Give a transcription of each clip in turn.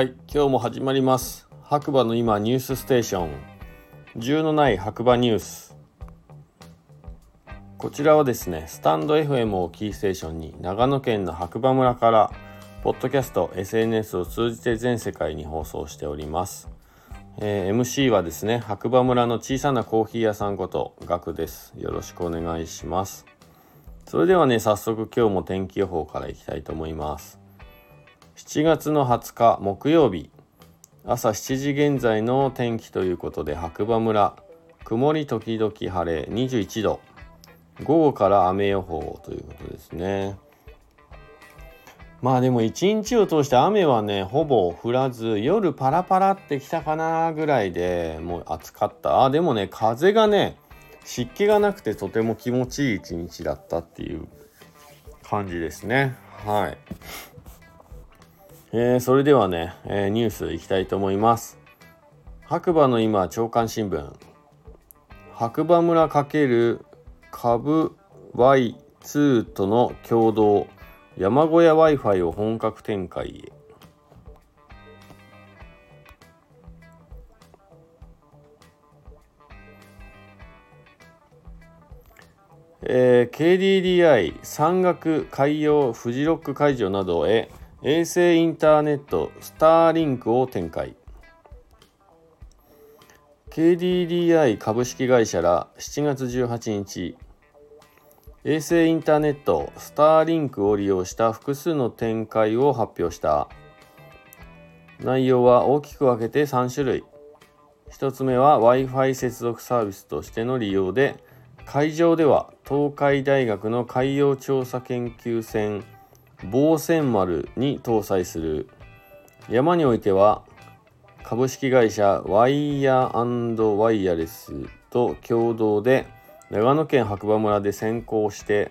はい今日も始まります。白馬の今ニュースステーション。銃のない白馬ニュース。こちらはですねスタンド FM をキーステーションに長野県の白馬村からポッドキャスト SNS を通じて全世界に放送しております。えー、MC はですね白馬村の小さなコーヒー屋さんことガクです。よろしくお願いします。それではね早速今日も天気予報からいきたいと思います。7月の20日木曜日。朝7時現在の天気ということで白馬村。曇り時々晴れ21度。午後から雨予報ということですね。まあでも一日を通して雨はねほぼ降らず夜パラパラってきたかなぐらいでもう暑かった。あでもね風がね湿気がなくてとても気持ちいい一日だったっていう感じですね。はい。えー、それではね、えー、ニュースいきたいと思います白馬の今朝刊新聞白馬村×株 Y2 との共同山小屋 Wi-Fi を本格展開へ。えー、KDDI 山岳海洋フジロック会場などへ衛星インターネットスターリンクを展開。KDDI 株式会社ら7月18日衛星インターネットスターリンクを利用した複数の展開を発表した。内容は大きく分けて3種類。1つ目は Wi-Fi 接続サービスとしての利用で海上では東海大学の海洋調査研究船防船丸に搭載する。山においては株式会社ワイヤーワイヤレスと共同で長野県白馬村で先行して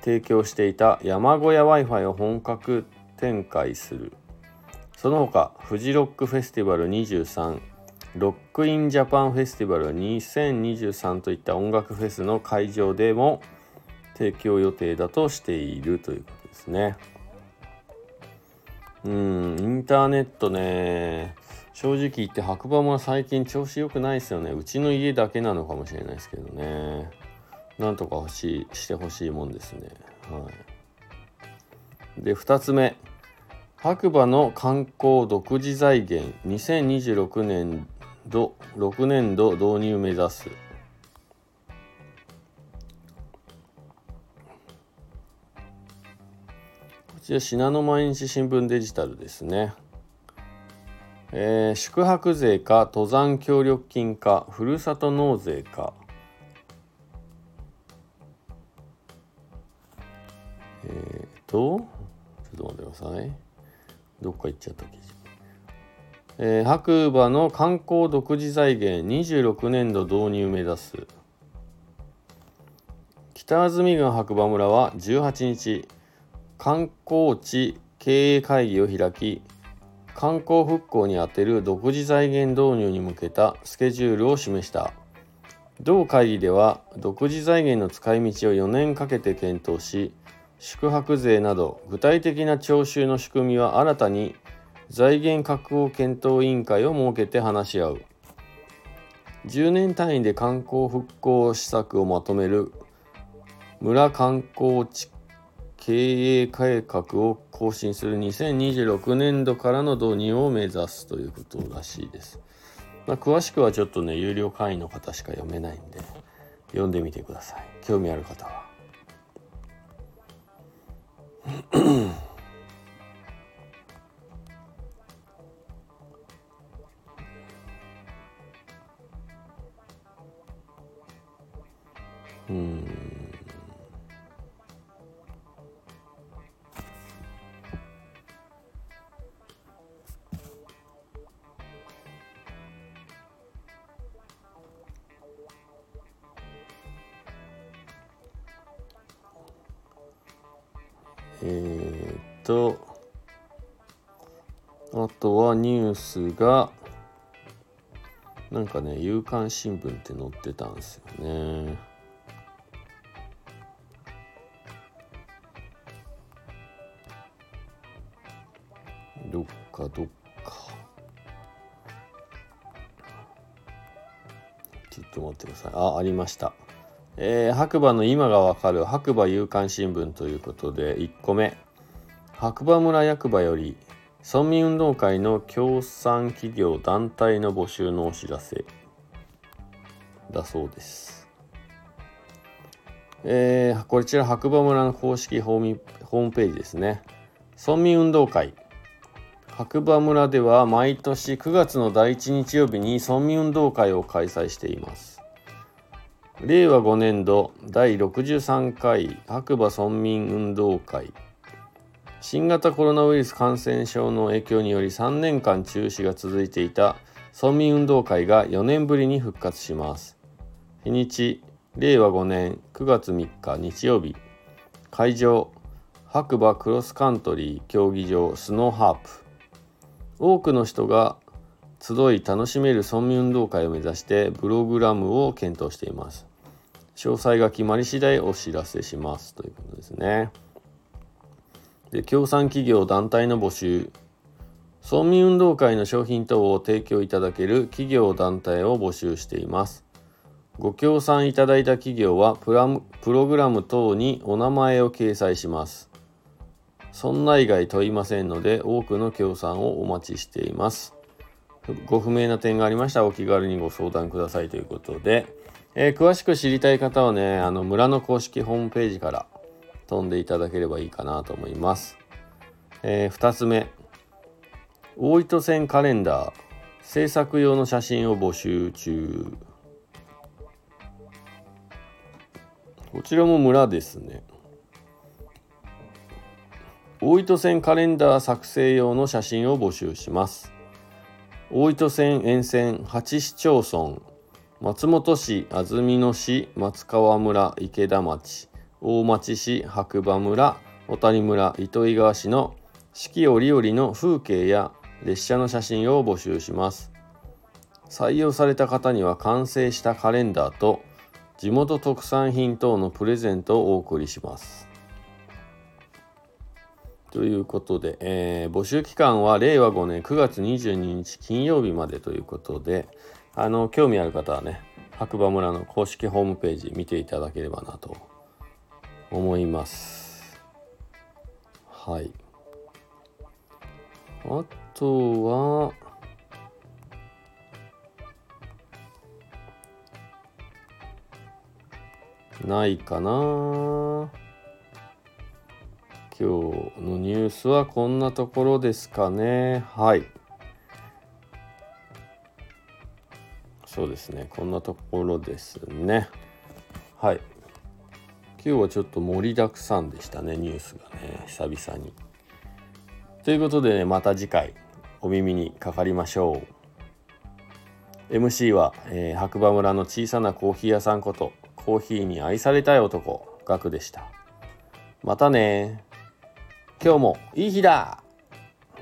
提供していた山小屋 Wi-Fi を本格展開する。その他フジロックフェスティバル23ロックインジャパンフェスティバル2023といった音楽フェスの会場でも提供予定だとしているということですね。うんインターネットね。正直言って白馬も最近調子良くないですよね。うちの家だけなのかもしれないですけどね。なんとか欲しいしてほしいもんですね。はい。で2つ目。白馬の観光独自財源。2026年度6年度導入目指す。ちら信濃毎日新聞デジタルですね。えー、宿泊税か登山協力金かふるさと納税か。えー、とちょっと待ってください。どっか行っちゃった記事。えー、白馬の観光独自財源26年度導入目指す。北安住郡白馬村は18日観光地経営会議を開き観光復興に充てる独自財源導入に向けたスケジュールを示した。同会議では独自財源の使い道を4年かけて検討し宿泊税など具体的な徴収の仕組みは新たに財源確保検討委員会を設けて話し合う。10年単位で観光復興施策をまとめる村観光地経営改革を更新する2026年度からの導入を目指すということらしいです。まあ、詳しくはちょっとね、有料会員の方しか読めないんで、読んでみてください。興味ある方は。うんえー、っと、あとはニュースが、なんかね、夕刊新聞って載ってたんですよね。どっかどっか。ちょっと待ってください。あありました。えー、白馬の今がわかる白馬夕刊新聞ということで1個目白馬村役場より村民運動会の協賛企業団体の募集のお知らせだそうです。えー、こちら白馬村の公式ホームホームページですね。村民運動会白馬村では毎年9月の第1日曜日に村民運動会を開催しています。令和5年度第63回白馬村民運動会。新型コロナウイルス感染症の影響により3年間中止が続いていた村民運動会が4年ぶりに復活します。日にち令和5年9月3日日曜日。会場白馬クロスカントリー競技場スノーハープ。多くの人が集い楽しめる村民運動会を目指してプログラムを検討しています。詳細が決まり次第お知らせします。ということですね。で協賛企業団体の募集村民運動会の商品等を提供いただける企業団体を募集しています。ご協賛いただいた企業はプラプログラム等にお名前を掲載します。そんな以外問いませんので多くの協賛をお待ちしています。ご不明な点がありましたらお気軽にご相談くださいということで、えー、詳しく知りたい方はねあの村の公式ホームページから飛んでいただければいいかなと思います。えー、2つ目。大糸線カレンダー制作用の写真を募集中。こちらも村ですね。大糸線カレンダー作成用の写真を募集します。大糸線沿線8市町村松本市安曇野市松川村池田町大町市白馬村小谷村糸魚川市の四季折々の風景や列車の写真を募集します。採用された方には完成したカレンダーと地元特産品等のプレゼントをお送りします。ということで、えー、募集期間は令和5年9月22日金曜日までということであの興味ある方はね白馬村の公式ホームページ見ていただければなと思います。はい。あとはないかな。今日のニュースはこんなところですかね。はい。そうですねこんなところですねはい今日はちょっと盛りだくさんでしたねニュースがね久々に。ということでねまた次回お耳にかかりましょう。MC は、えー、白馬村の小さなコーヒー屋さんことコーヒーに愛されたい男ガクでした。またね今日もいい日だ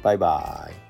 バイバイ。